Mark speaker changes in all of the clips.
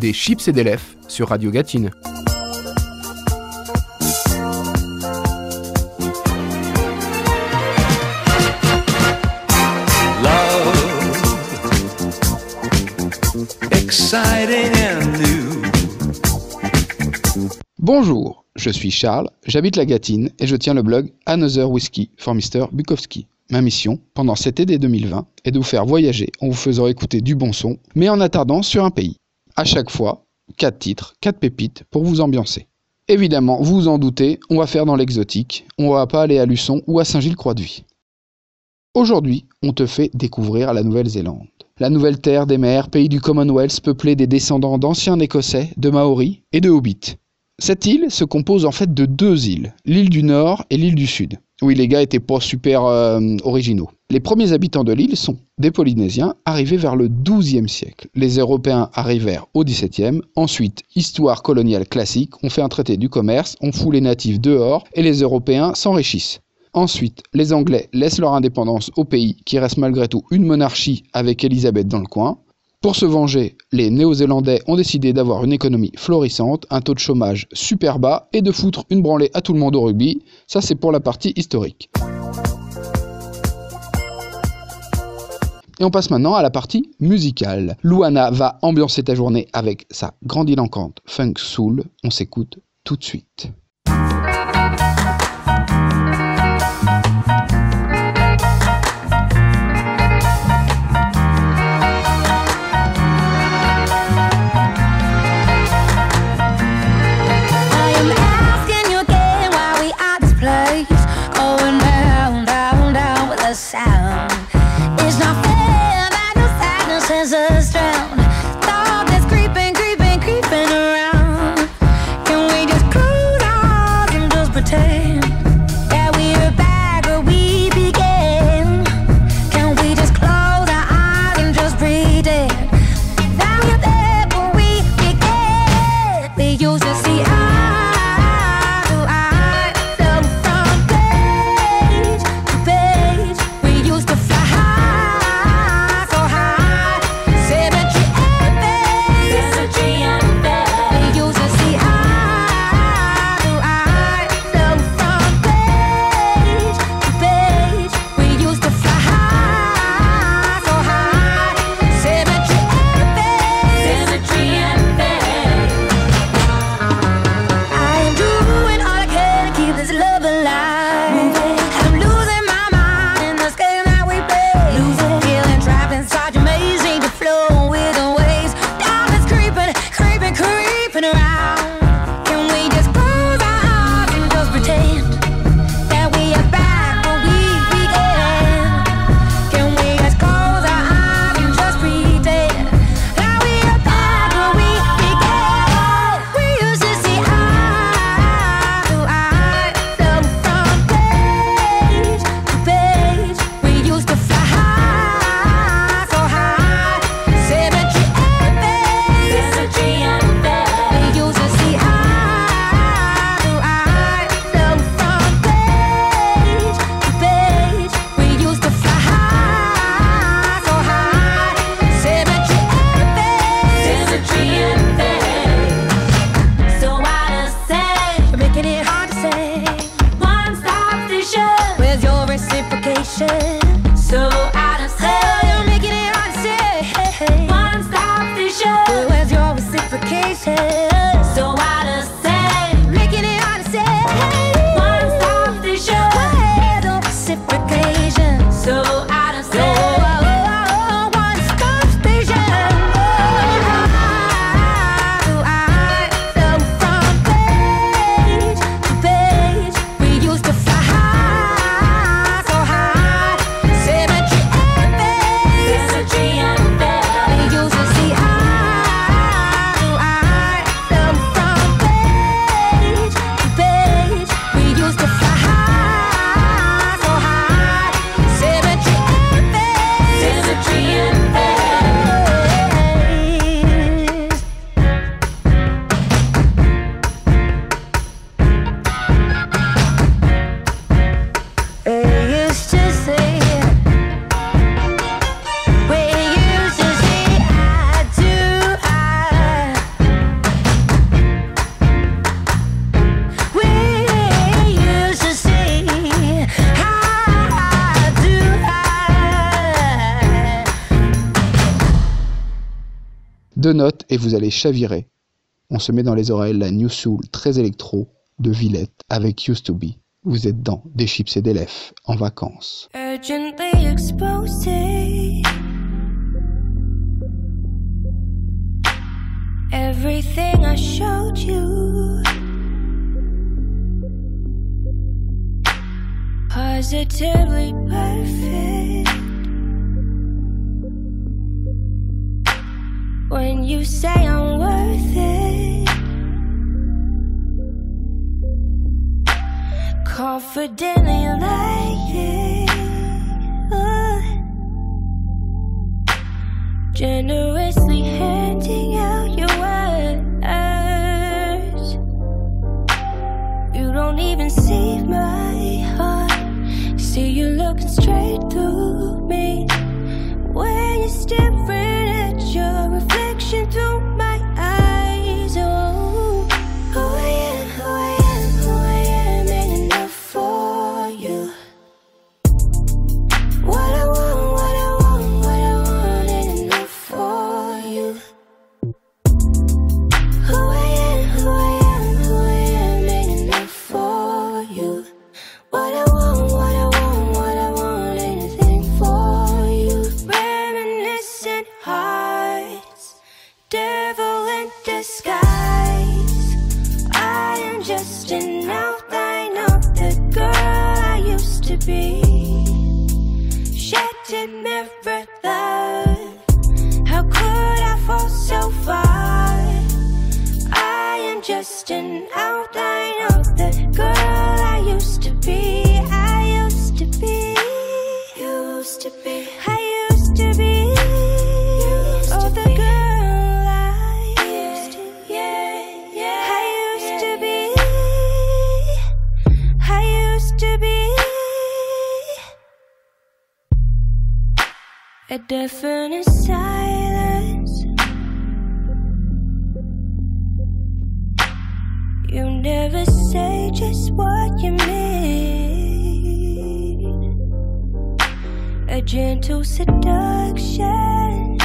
Speaker 1: des chips et des lèvres sur Radio Gatine.
Speaker 2: Bonjour, je suis Charles, j'habite la Gatine et je tiens le blog Another Whiskey for Mr. Bukowski. Ma mission, pendant cet été 2020, est de vous faire voyager en vous faisant écouter du bon son, mais en attardant sur un pays. À chaque fois, 4 titres, 4 pépites pour vous ambiancer. Évidemment, vous vous en doutez, on va faire dans l'exotique, on va pas aller à Luçon ou à Saint-Gilles-Croix-de-Vie. Aujourd'hui, on te fait découvrir la Nouvelle-Zélande. La nouvelle terre des mers, pays du Commonwealth peuplé des descendants d'anciens Écossais, de Maoris et de Hobbits. Cette île se compose en fait de deux îles, l'île du Nord et l'île du Sud. Oui, les gars étaient pas super euh, originaux. Les premiers habitants de l'île sont des Polynésiens arrivés vers le XIIe siècle. Les Européens arrivèrent au XVIIe. Ensuite, histoire coloniale classique, on fait un traité du commerce, on fout les natifs dehors et les Européens s'enrichissent. Ensuite, les Anglais laissent leur indépendance au pays qui reste malgré tout une monarchie avec Élisabeth dans le coin. Pour se venger, les Néo-Zélandais ont décidé d'avoir une économie florissante, un taux de chômage super bas et de foutre une branlée à tout le monde au rugby. Ça, c'est pour la partie historique. Et on passe maintenant à la partie musicale. Luana va ambiancer ta journée avec sa grandiloquente funk soul. On s'écoute tout de suite. places Deux notes et vous allez chavirer. On se met dans les oreilles la New Soul très électro de Villette avec Used to Be. Vous êtes dans des chips et des lèvres en vacances.
Speaker 3: Urgently everything I showed you. Positively perfect. when you say I'm worth it. Confidently lying, generously handing out your words. You don't even see my heart, see you looking straight through. Definite silence. You never say just what you mean. A gentle seduction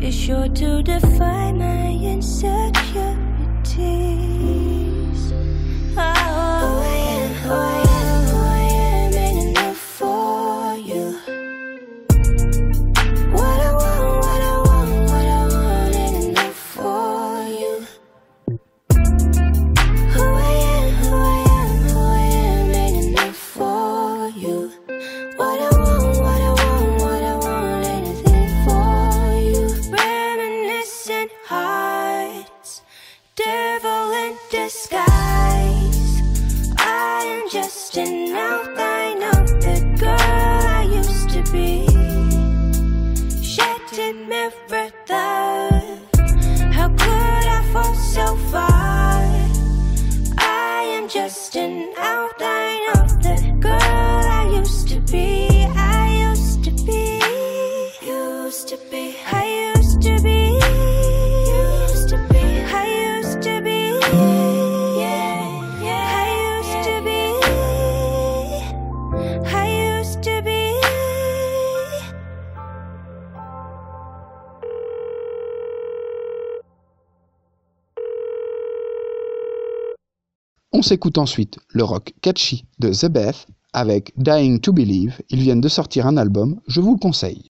Speaker 3: is sure to defy my insecurities. Oh, I am, oh, I am.
Speaker 2: On s'écoute ensuite le rock catchy de The Beth avec Dying to Believe, ils viennent de sortir un album, je vous le conseille.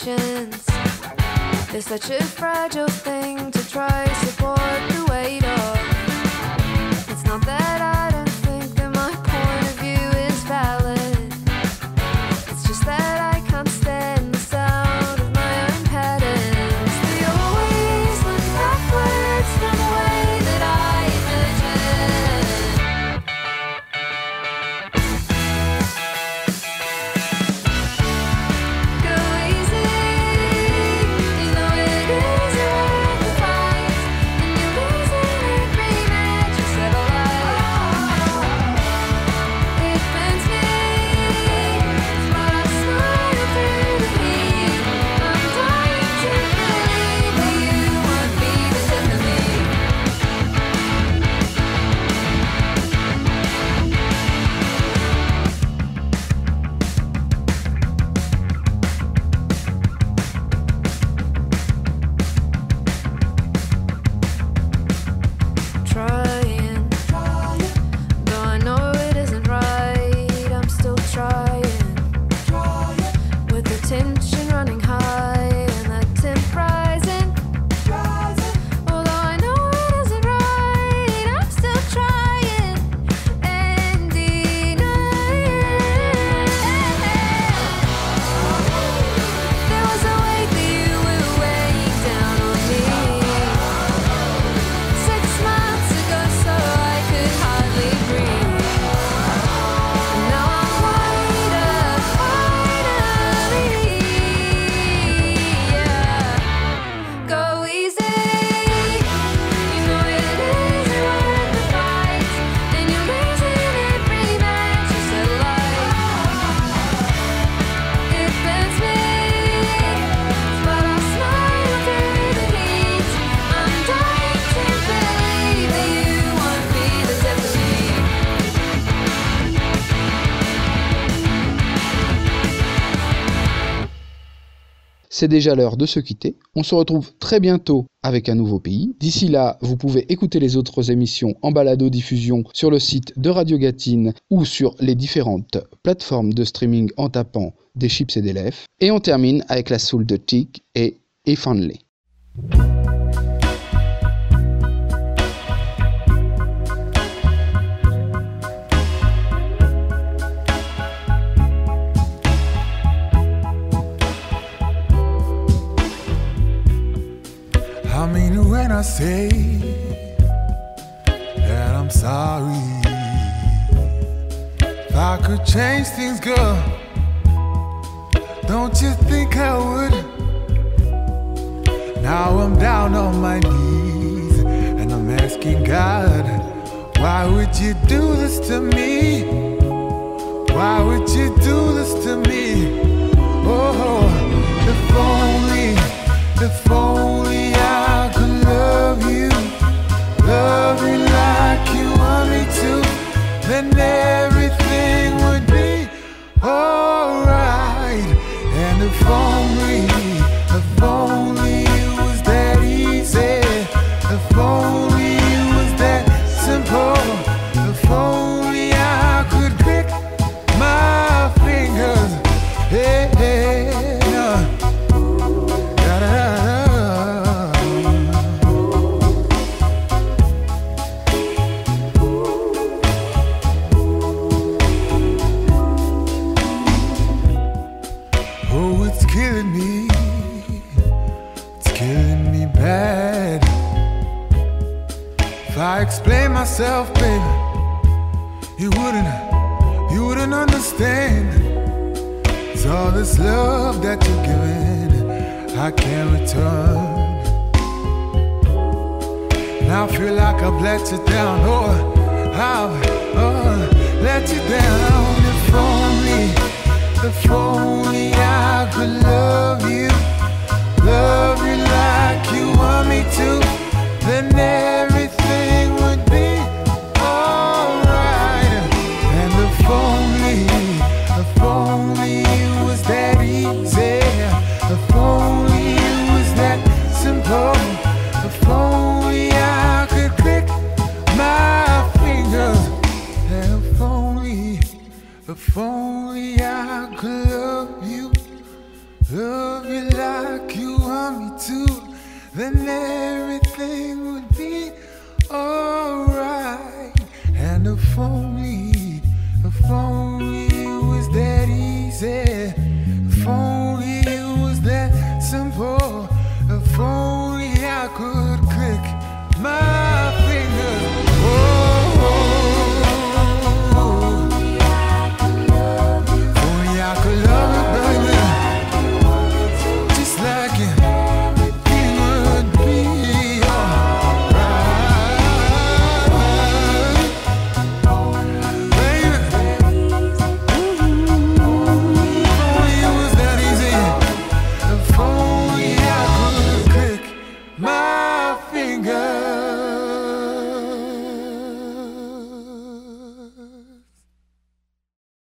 Speaker 4: Conversations. They're such a fragile thing to try support
Speaker 2: C'est déjà l'heure de se quitter. On se retrouve très bientôt avec un nouveau pays. D'ici là, vous pouvez écouter les autres émissions en balado-diffusion sur le site de Radio Gatine ou sur les différentes plateformes de streaming en tapant des chips et des lèvres. Et on termine avec la soul de Tic et If.
Speaker 5: I say that I'm sorry. If I could change things, girl, don't you think I would? Now I'm down on my knees and I'm asking God, why would you do this to me? Why would you do this to me? Oh, if only, if only explain myself, baby, you wouldn't, you wouldn't understand. It's all this love that you're giving, I can't return. And I feel like I've let you down, oh, I've oh, let you down. If only, if only If only I could love you, love you like you want me to, then everything would be alright. And if only, if only.